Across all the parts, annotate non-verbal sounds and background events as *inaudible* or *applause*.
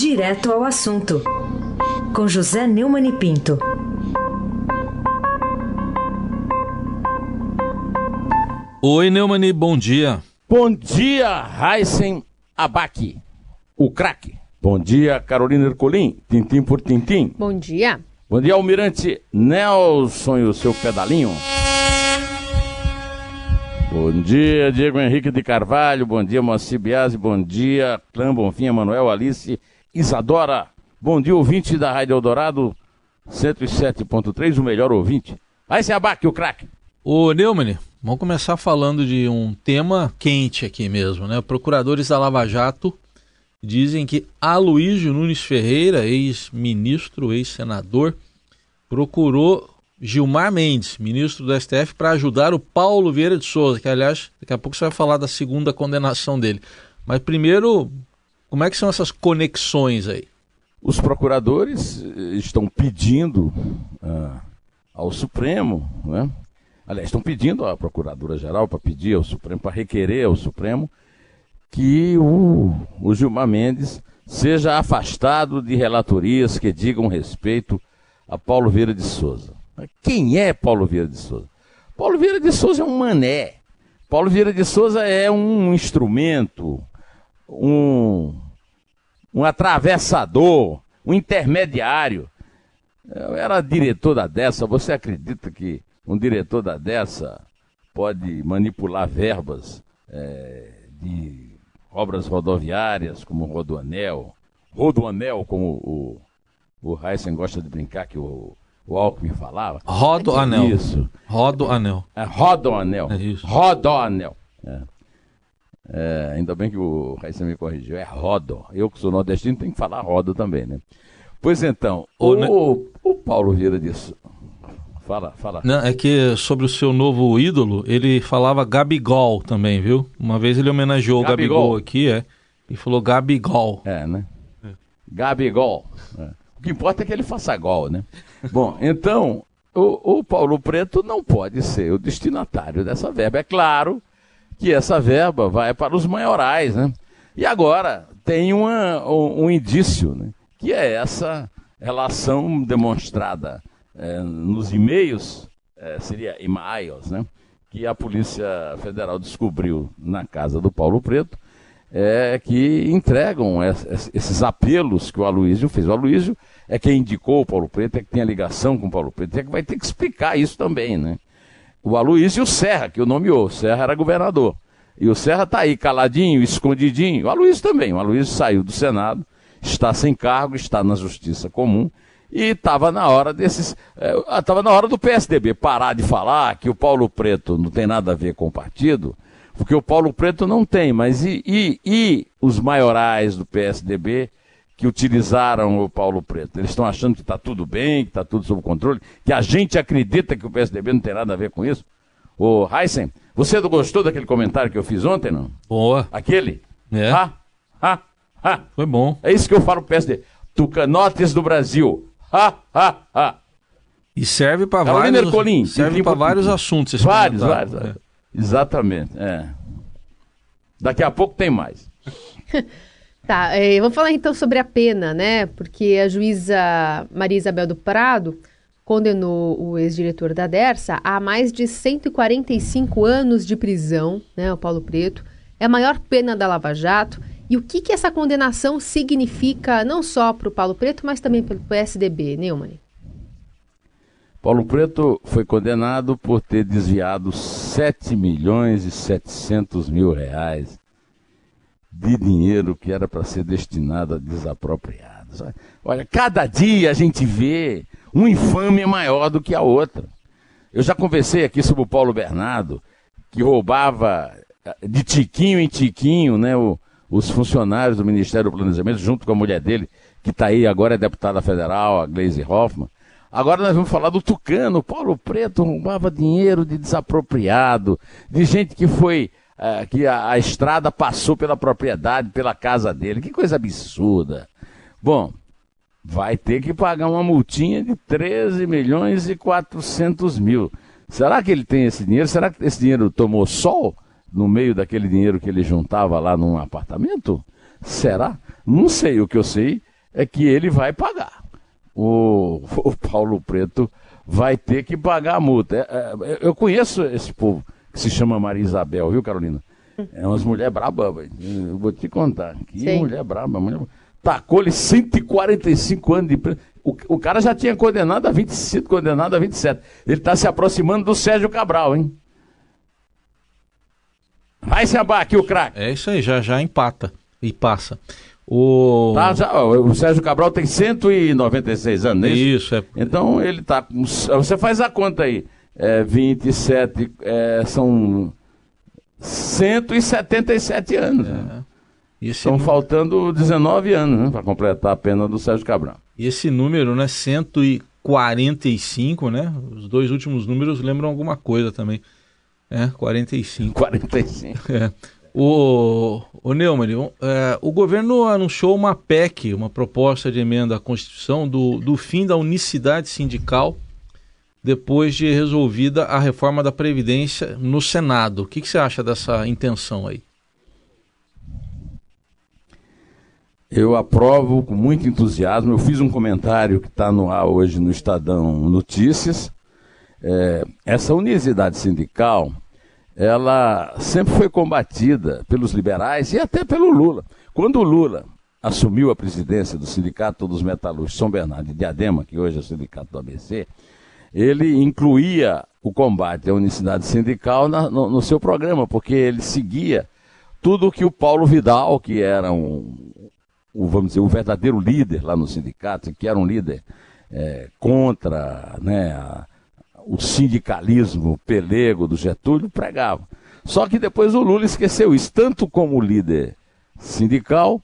Direto ao assunto, com José Neumann e Pinto. Oi, Neumani, bom dia. Bom dia, Heisen Abac, o craque. Bom dia, Carolina Ercolim, tintim por tintim. Bom dia. Bom dia, Almirante Nelson e o seu pedalinho. Bom dia, Diego Henrique de Carvalho. Bom dia, Moacir Biasi. Bom dia, Clã Bonfim, Manuel Alice, Isadora. Bom dia, ouvinte da Rádio Eldorado 107.3, o melhor ouvinte. Vai ser abaque, o craque. Ô, Neumann, vamos começar falando de um tema quente aqui mesmo, né? Procuradores da Lava Jato dizem que Aloysio Nunes Ferreira, ex-ministro, ex-senador, procurou Gilmar Mendes, ministro do STF, para ajudar o Paulo Vieira de Souza, que aliás, daqui a pouco você vai falar da segunda condenação dele. Mas primeiro, como é que são essas conexões aí? Os procuradores eh, estão pedindo ah, ao Supremo, né? aliás, estão pedindo à Procuradora-Geral para pedir ao Supremo, para requerer ao Supremo, que o, o Gilmar Mendes seja afastado de relatorias que digam respeito a Paulo Vieira de Souza. Quem é Paulo Vieira de Souza? Paulo Vieira de Souza é um mané. Paulo Vieira de Souza é um instrumento, um, um atravessador, um intermediário. Eu era diretor da dessa. Você acredita que um diretor da dessa pode manipular verbas é, de obras rodoviárias, como o Rodoanel, Rodoanel, como o, o Heisen gosta de brincar, que o, o Alckmin falava. Rodoanel. É isso. Rodoanel. É Rodoanel. É isso. Rodoanel. É. É, ainda bem que o Raíssa me corrigiu. É rodo. Eu que sou nordestino tenho que falar rodo também, né? Pois então, o, o, o Paulo Vieira disse. Fala, fala. Não, é que sobre o seu novo ídolo, ele falava Gabigol também, viu? Uma vez ele homenageou o Gabigol. Gabigol aqui, é. E falou Gabigol. É, né? Gabigol. É. O que importa é que ele faça gol, né? *laughs* Bom, então, o, o Paulo Preto não pode ser o destinatário dessa verba. É claro que essa verba vai para os maiorais, né? E agora tem uma, um, um indício, né? Que é essa relação demonstrada eh, nos e-mails, eh, seria e-mails, né? Que a Polícia Federal descobriu na casa do Paulo Preto, é, que entregam es- es- esses apelos que o Aloysio fez. O Aloysio é quem indicou o Paulo Preto, é que tem a ligação com o Paulo Preto, é que vai ter que explicar isso também, né? O Aloysio e o Serra, que o nomeou. O Serra era governador. E o Serra está aí, caladinho, escondidinho. O Aloysio também. O Aloysio saiu do Senado, está sem cargo, está na Justiça Comum. E estava na hora desses. Estava na hora do PSDB parar de falar que o Paulo Preto não tem nada a ver com o partido, porque o Paulo Preto não tem, mas e, e, e os maiorais do PSDB que utilizaram o Paulo Preto? Eles estão achando que está tudo bem, que está tudo sob controle, que a gente acredita que o PSDB não tem nada a ver com isso? Ô, Heisen, você não gostou daquele comentário que eu fiz ontem, não? Boa. Aquele? É. Ha, ha, ha. Foi bom. É isso que eu falo pro PSD. Tucanotes do Brasil. Ha, ha, ha. E serve para Carolina vários, Ercolim, serve para vários assuntos. esse Vários, vários. É. Exatamente. É. Daqui a pouco tem mais. *laughs* Tá, é, vamos falar então sobre a pena, né? Porque a juíza Maria Isabel do Prado condenou o ex-diretor da Dersa a mais de 145 anos de prisão, né? O Paulo Preto. É a maior pena da Lava Jato. E o que, que essa condenação significa não só para o Paulo Preto, mas também para o PSDB, Neumann? Paulo Preto foi condenado por ter desviado 7 milhões e 700 mil reais de dinheiro que era para ser destinado a desapropriados. Olha, cada dia a gente vê uma infâmia maior do que a outra. Eu já conversei aqui sobre o Paulo Bernardo, que roubava eh, de tiquinho em tiquinho né, o- os funcionários do Ministério do Planejamento, junto com a mulher dele, que está aí agora, é deputada federal, a Gleisi Hoffmann. Agora nós vamos falar do Tucano. Paulo Preto roubava dinheiro de desapropriado, de gente que foi. Eh, que a, a estrada passou pela propriedade, pela casa dele. Que coisa absurda. Bom, vai ter que pagar uma multinha de 13 milhões e 400 mil. Será que ele tem esse dinheiro? Será que esse dinheiro tomou sol no meio daquele dinheiro que ele juntava lá num apartamento? Será? Não sei. O que eu sei é que ele vai pagar. O, *laughs* o Paulo Preto vai ter que pagar a multa. É, é, eu conheço esse povo que se chama Maria Isabel, viu, Carolina? É umas mulher braba, eu vou te contar. Que Sim. mulher braba, mulher... Tacou-lhe 145 anos de preso. O, o, cara já tinha condenado a 25, condenado a 27. Ele está se aproximando do Sérgio Cabral, hein? Vai se abar aqui o craque. É isso aí, já já empata e passa. O... Tá, já, o Sérgio Cabral tem 196 anos, é isso? Isso, é. Então ele tá. Você faz a conta aí. É, 27 é, são 177 anos. É. Né? Estão número... faltando 19 anos né, para completar a pena do Sérgio Cabral. E esse número, né? 145, né? Os dois últimos números lembram alguma coisa também. É, 45. 45. *laughs* É. O, o Neumann, é, o governo anunciou uma PEC, uma proposta de emenda à Constituição, do, do fim da unicidade sindical depois de resolvida a reforma da Previdência no Senado. O que, que você acha dessa intenção aí? Eu aprovo com muito entusiasmo. Eu fiz um comentário que está no ar hoje no Estadão Notícias. É, essa unicidade sindical ela sempre foi combatida pelos liberais e até pelo Lula. Quando o Lula assumiu a presidência do Sindicato dos Metalúrgicos São Bernardo de Diadema, que hoje é o Sindicato do ABC, ele incluía o combate à unicidade sindical na, no, no, seu programa, porque ele seguia tudo o que o Paulo Vidal, que era um, um, vamos dizer, o verdadeiro líder lá no sindicato, que era um líder é, contra né, a, o sindicalismo pelego do Getúlio pregava. Só que depois o Lula esqueceu isso, tanto como líder sindical,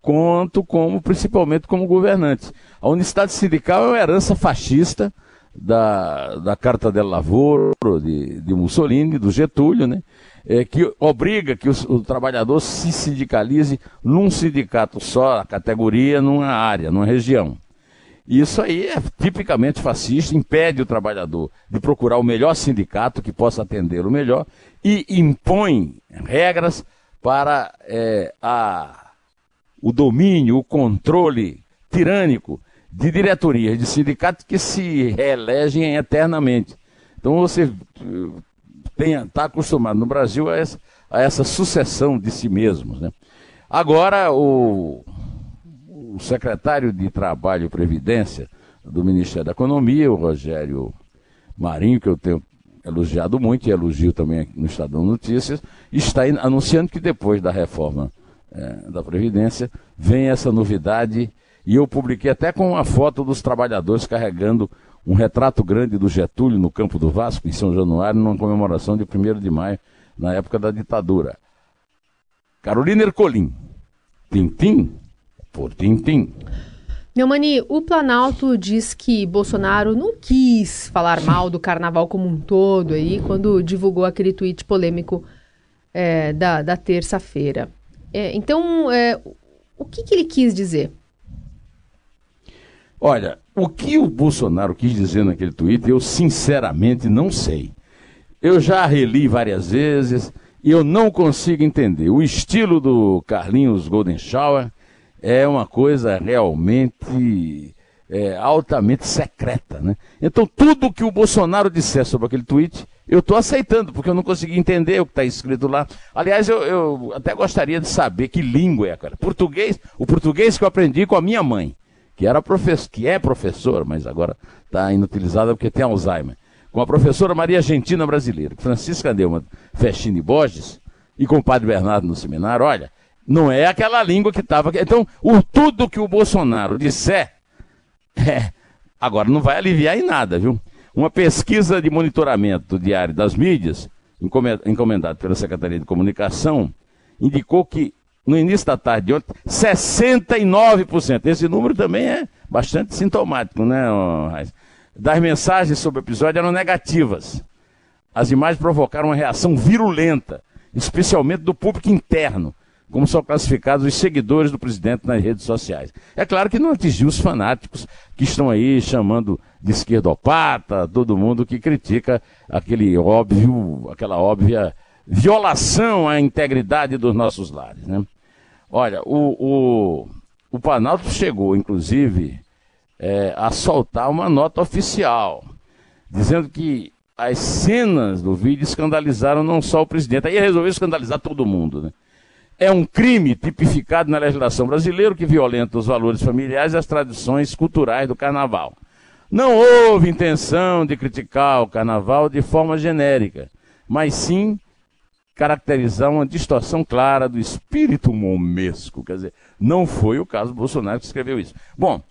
quanto como, principalmente, como governante. A unicidade sindical é uma herança fascista da, da Carta del Lavoro, de, de Mussolini, do Getúlio, né? É, que obriga que o, o, trabalhador se sindicalize num sindicato só, a categoria, numa área, numa região. Isso aí é tipicamente fascista, impede o trabalhador de procurar o melhor sindicato que possa atendê-lo melhor e impõe regras para é, a, o domínio, o controle tirânico de diretorias de sindicatos que se reelegem eternamente. Então você está acostumado no Brasil a essa, a essa, sucessão de si mesmos. Né? Agora, o, o secretário de Trabalho e Previdência do Ministério da Economia, o Rogério Marinho, que eu tenho elogiado muito e elogio também no Estadão Notícias, está anunciando que depois da reforma é, da Previdência vem essa novidade e eu publiquei até com uma foto dos trabalhadores carregando um retrato grande do Getúlio no campo do Vasco, em São Januário, numa comemoração de 1 de maio, na época da ditadura. Carolina Ercolim, Tintim por Tintim. Neumani, o Planalto diz que Bolsonaro não quis falar mal do carnaval como um todo aí, quando divulgou aquele tweet polêmico é, da, da terça-feira. É, então, é, o que, que ele quis dizer? Olha, o que o Bolsonaro quis dizer naquele tweet, eu sinceramente não sei. Eu já reli várias vezes e eu não consigo entender. O estilo do Carlinhos Golden Shower é uma coisa realmente é, altamente secreta. Né? Então, tudo que o Bolsonaro disser sobre aquele tweet, eu estou aceitando, porque eu não consegui entender o que está escrito lá. Aliás, eu, eu, até gostaria de saber que língua é aquela. Português, o português que eu aprendi com a minha mãe, que, era professor, que é professora, mas agora está inutilizada porque tem Alzheimer. Com a professora Maria Argentina Brasileira, Francisca deu uma festinha de Borges, e com o padre Bernardo no seminário, olha, não é aquela língua que estava. Então, o, tudo que o Bolsonaro disser, *laughs* é, agora não vai aliviar em nada, viu? Uma pesquisa de monitoramento diário das mídias, encomendada pela Secretaria de Comunicação, indicou que no início da tarde de ontem, 69%. Esse número também é bastante sintomático, né, Raiz? Das mensagens sobre o episódio eram negativas. As imagens provocaram uma reação virulenta, especialmente do público interno, como são classificados os seguidores do presidente nas redes sociais. É claro que não atingiu os fanáticos que estão aí chamando de esquerdopata, todo mundo que critica aquele óbvio, aquela óbvia violação à integridade dos nossos lares. Né? Olha, o, o, o Planalto chegou, inclusive, é, a soltar uma nota oficial, dizendo que as cenas do vídeo escandalizaram não só o presidente, aí resolveu escandalizar todo mundo. Né? É um crime tipificado na legislação brasileira que violenta os valores familiares e as tradições culturais do carnaval. Não houve intenção de criticar o carnaval de forma genérica, mas sim caracterizar uma distorção clara do espírito momesco. Quer dizer, não foi o caso do Bolsonaro que escreveu isso. Bom,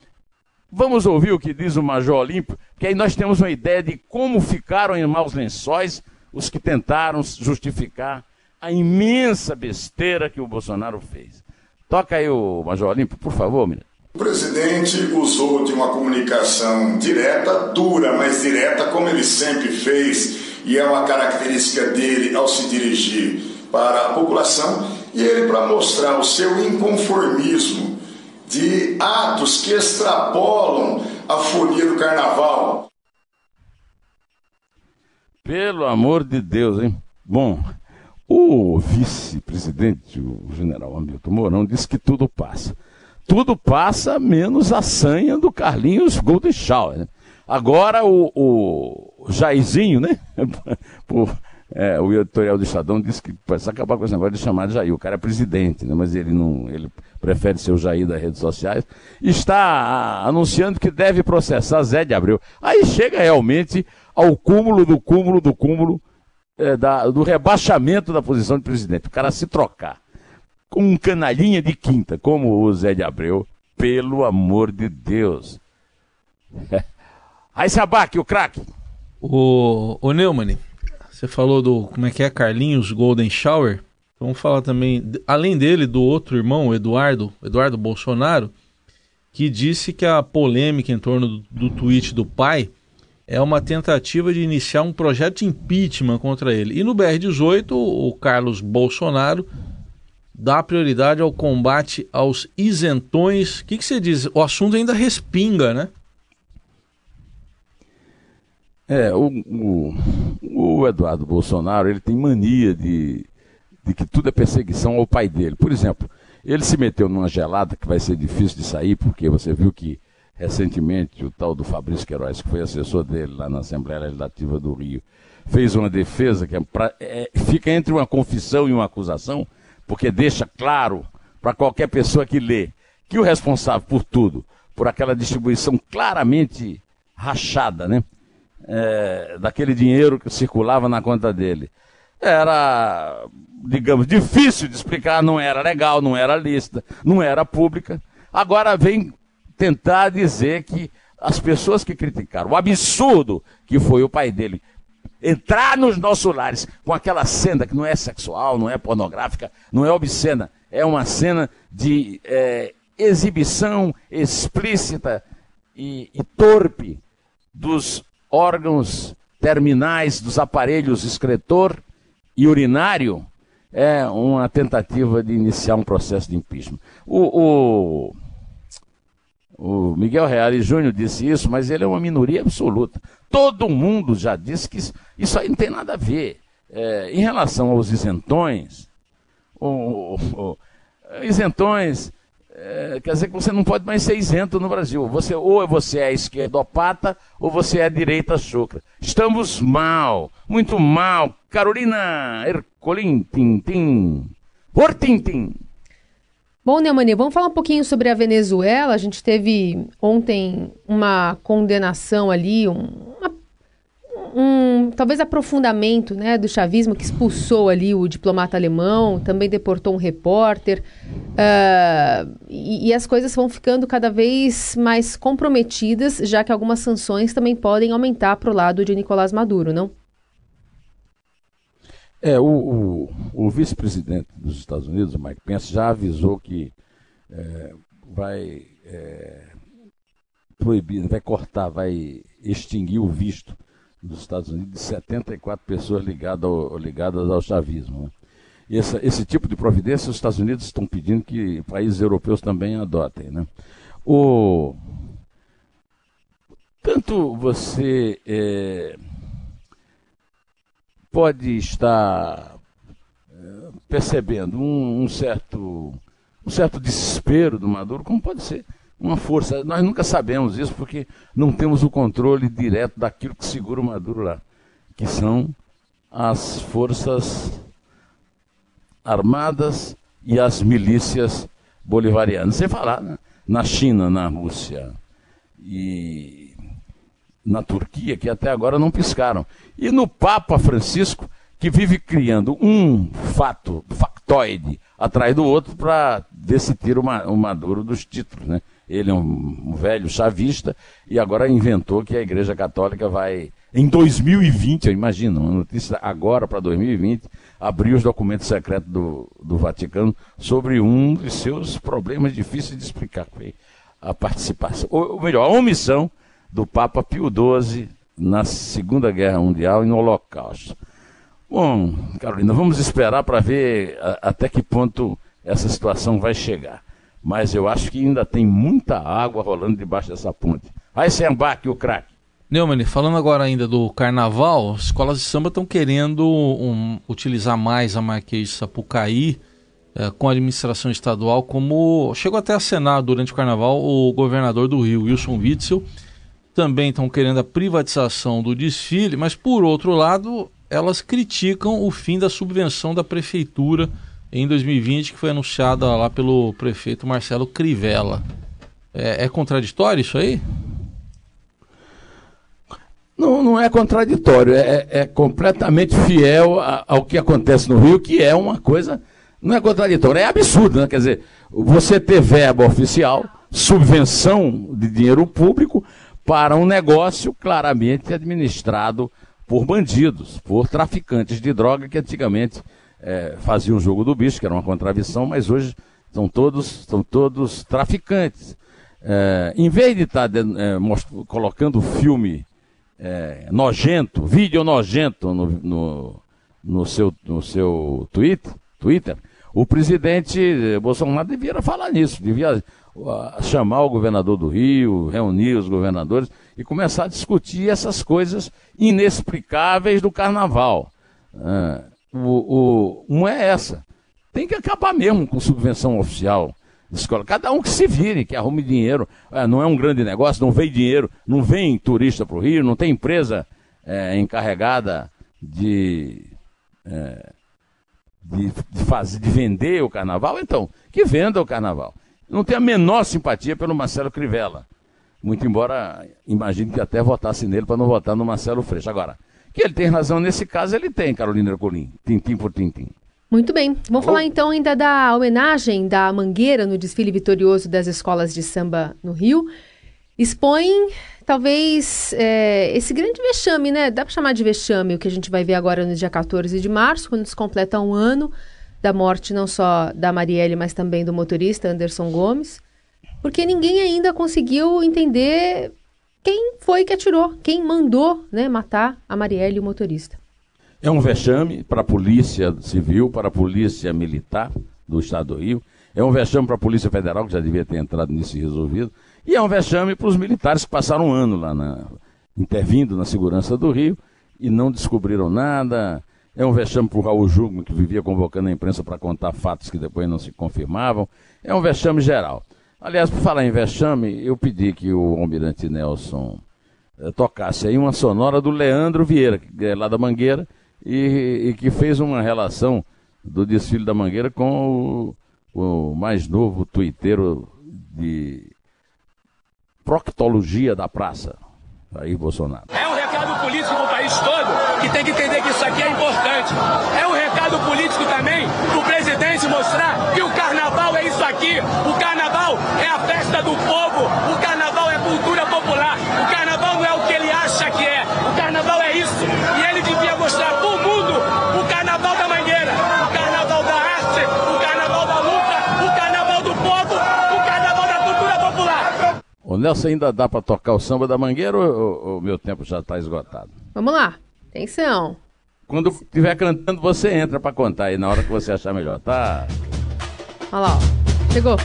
vamos ouvir o que diz o Major Olímpio, que aí nós temos uma ideia de como ficaram em maus lençóis os que tentaram justificar a imensa besteira que o Bolsonaro fez. Toca aí o Major Olímpio, por favor, menino. O presidente usou de uma comunicação direta, dura, mas direta, como ele sempre fez, e é uma característica dele ao se dirigir para a população, e ele, para mostrar o seu inconformismo de atos que extrapolam a folia do carnaval. Pelo amor de Deus, hein? Bom, o vice-presidente, o general Hamilton Mourão, disse que tudo passa tudo passa menos a sanha do Carlinhos Golden Shower. Né? Agora o, o Jairzinho, né? *laughs* Por, é, o editorial do Estadão disse que precisa acabar com esse negócio de chamar de Jair. O cara é presidente, né? mas ele não. Ele prefere ser o Jair das redes sociais. Está anunciando que deve processar Zé de Abreu. Aí chega realmente ao cúmulo do cúmulo do cúmulo é, da, do rebaixamento da posição de presidente. O cara se trocar com um canalhinha de quinta, como o Zé de Abreu, pelo amor de Deus. *laughs* Aí se abaque o craque. O, o Neumann, você falou do, como é que é, Carlinhos Golden Shower. Vamos falar também, além dele, do outro irmão, Eduardo, Eduardo Bolsonaro, que disse que a polêmica em torno do, do tweet do pai é uma tentativa de iniciar um projeto de impeachment contra ele. E no BR-18, o Carlos Bolsonaro dá prioridade ao combate aos isentões. O que, que você diz? O assunto ainda respinga, né? É, o, o, o, Eduardo Bolsonaro ele tem mania de, de que tudo é perseguição ao pai dele. Por exemplo, ele se meteu numa gelada que vai ser difícil de sair, porque você viu que recentemente o tal do Fabrício Queiroz, que foi assessor dele lá na Assembleia Legislativa do Rio, fez uma defesa que é pra, é, fica entre uma confissão e uma acusação porque deixa claro para qualquer pessoa que lê que o responsável por tudo, por aquela distribuição claramente rachada, né? É, daquele dinheiro que circulava na conta dele. Era, digamos, difícil de explicar, não era legal, não era lista, não era pública. Agora vem tentar dizer que as pessoas que criticaram o absurdo que foi o pai dele entrar nos nossos lares com aquela cena que não é sexual, não é pornográfica, não é obscena, é uma cena de é, exibição explícita e, e torpe dos órgãos terminais dos aparelhos excretor e urinário, é uma tentativa de iniciar um processo de impeachment. O, o, o Miguel Reale Júnior disse isso, mas ele é uma minoria absoluta. Todo mundo já disse que isso, isso aí não tem nada a ver. É, em relação aos isentões, o, isentões, é, quer dizer que você não pode mais ser isento no Brasil. Você, ou você é esquerdopata ou você é direita chucra. Estamos mal, muito mal. Carolina Ercolim, Tintim, por Tintim. Bom, Neumani, vamos falar um pouquinho sobre a Venezuela. A gente teve ontem uma condenação ali, um, um talvez aprofundamento né, do chavismo que expulsou ali o diplomata alemão, também deportou um repórter. Uh, e, e as coisas vão ficando cada vez mais comprometidas, já que algumas sanções também podem aumentar para o lado de Nicolás Maduro, não? É, o, o, o vice-presidente dos Estados Unidos, Mike Pence, já avisou que é, vai é, proibir, vai cortar, vai extinguir o visto dos Estados Unidos de 74 pessoas ligadas ao, ligadas ao chavismo. Né? Esse, esse tipo de providência os Estados Unidos estão pedindo que países europeus também adotem. Né? O, tanto você é, pode estar eh, percebendo um, um certo um certo desespero do Maduro, como pode ser uma força. Nós nunca sabemos isso porque não temos o controle direto daquilo que segura o Maduro lá, que são as forças armadas e as milícias bolivarianas. Sem falar né? na China, na Rússia e na Turquia, que até agora não piscaram. E no Papa Francisco, que vive criando um fato, factoide, atrás do outro para tira o Maduro dos títulos. Né? Ele é um, um velho chavista e agora inventou que a Igreja Católica vai, em 2020, eu imagino, uma notícia agora para 2020, abrir os documentos secretos do, do Vaticano sobre um dos seus problemas difíceis de explicar, a participação, ou, ou melhor, a omissão do Papa Pio XII na Segunda Guerra Mundial e no Holocausto. Bom, Carolina, vamos esperar para ver a, até que ponto essa situação vai chegar. Mas eu acho que ainda tem muita água rolando debaixo dessa ponte. Aí sem embarque o craque. Neumann, falando agora ainda do carnaval, escolas de samba estão querendo um, utilizar mais a Marquês de Sapucaí eh, com a administração estadual, como chegou até a cenar durante o carnaval o governador do Rio, Wilson Witzel. Também estão querendo a privatização do desfile, mas por outro lado, elas criticam o fim da subvenção da prefeitura em 2020, que foi anunciada lá pelo prefeito Marcelo Crivella. É, é contraditório isso aí? Não, não é contraditório, é, é completamente fiel a, ao que acontece no Rio, que é uma coisa. Não é contraditório, é absurdo, né? Quer dizer, você ter verba oficial, subvenção de dinheiro público para um negócio claramente administrado por bandidos, por traficantes de droga que antigamente é, faziam o jogo do bicho, que era uma contradição, mas hoje são todos, são todos traficantes. É, em vez de estar tá, é, colocando filme é, nojento, vídeo nojento no, no, no, seu, no seu Twitter, Twitter, o presidente Bolsonaro devia falar nisso, devia chamar o governador do Rio, reunir os governadores e começar a discutir essas coisas inexplicáveis do carnaval. Uh, o, o, é essa. Tem que acabar mesmo com subvenção oficial escola. Cada um que se vire, que arrume dinheiro. É, não é um grande negócio, não vem dinheiro, não vem turista para o Rio, não tem empresa é, encarregada de, é, de, de, fazer, de vender o carnaval. Então, que venda o carnaval. Não tem a menor simpatia pelo Marcelo Crivella. Muito embora imagine que até votasse nele para não votar no Marcelo Freixo. Agora, que ele tem razão nesse caso, ele tem, Carolina Ercolim. Tintim por tintim. Muito bem. Vamos falar então ainda da homenagem da Mangueira no desfile vitorioso das escolas de samba no Rio. Expõe, talvez, é, esse grande vexame, né? Dá para chamar de vexame o que a gente vai ver agora no dia 14 de março, quando se completa um ano da morte não só da Marielle, mas também do motorista Anderson Gomes. Porque ninguém ainda conseguiu entender quem foi que atirou, quem mandou né, matar a Marielle e o motorista. É um vexame para a Polícia Civil, para a Polícia Militar do Estado do Rio. É um vexame para a Polícia Federal, que já devia ter entrado nisso e resolvido. E é um vexame para os militares que passaram um ano lá, na, intervindo na segurança do Rio e não descobriram nada. É um vexame para o Raul Jugman, que vivia convocando a imprensa para contar fatos que depois não se confirmavam. É um vexame geral. Aliás, por falar em vexame, eu pedi que o almirante Nelson eh, tocasse aí uma sonora do Leandro Vieira, é lá da Mangueira, e, e, que fez uma relação do desfile da Mangueira com o, o mais novo tuiteiro de proctologia da praça, Jair Bolsonaro. É um recado político para o país todo que tem que entender que isso aqui é importante. É um recado político também para o presidente mostrar que o carnaval é isso aqui. Nelson ainda dá para tocar o samba da mangueira ou o meu tempo já está esgotado? Vamos lá. Atenção. Quando estiver cantando, você entra para contar aí na hora que você achar melhor, tá? Olha lá, ó. Chegou.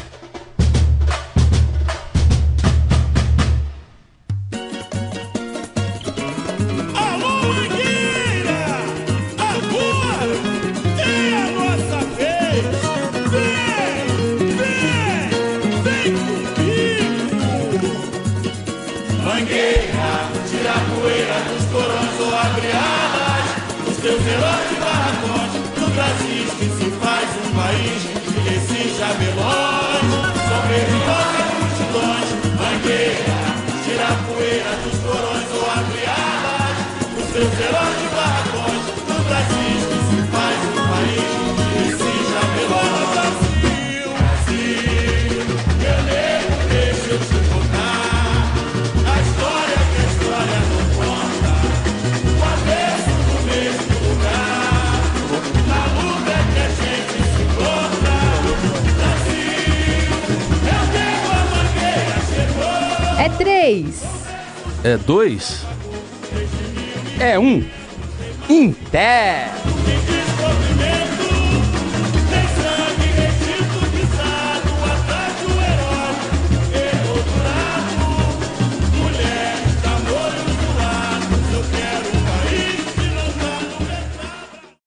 É dois? É um. Inter.